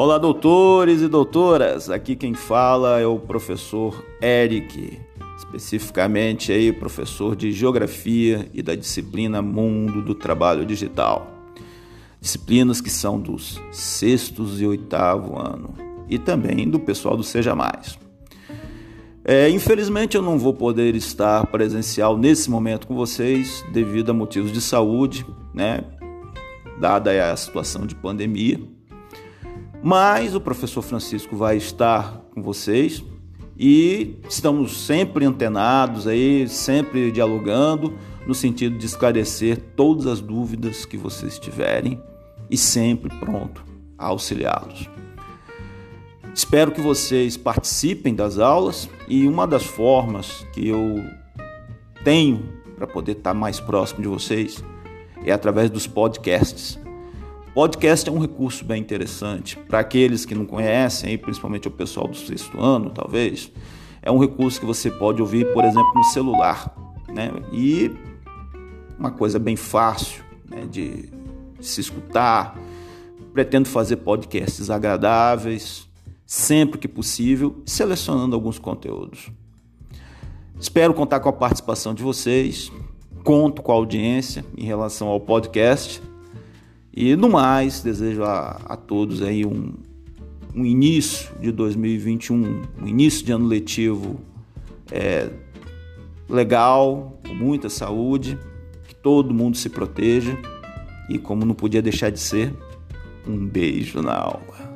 Olá, doutores e doutoras. Aqui quem fala é o professor Eric, especificamente aí professor de Geografia e da disciplina Mundo do Trabalho Digital. Disciplinas que são dos sextos e oitavo ano e também do pessoal do Seja Mais. É, infelizmente eu não vou poder estar presencial nesse momento com vocês devido a motivos de saúde, né? Dada a situação de pandemia. Mas o professor Francisco vai estar com vocês e estamos sempre antenados aí, sempre dialogando no sentido de esclarecer todas as dúvidas que vocês tiverem e sempre pronto a auxiliá-los. Espero que vocês participem das aulas e uma das formas que eu tenho para poder estar mais próximo de vocês é através dos podcasts. Podcast é um recurso bem interessante para aqueles que não conhecem, principalmente o pessoal do sexto ano, talvez. É um recurso que você pode ouvir, por exemplo, no celular, né? E uma coisa bem fácil né, de, se escutar. Pretendo fazer podcasts agradáveis, sempre que possível, selecionando alguns conteúdos. Espero contar com a participação de vocês. Conto com a audiência em relação ao podcast e no mais, desejo a, a todos aí um, um início de 2021, um início de ano letivo é, legal, com muita saúde, que todo mundo se proteja e, como não podia deixar de ser, um beijo na alma.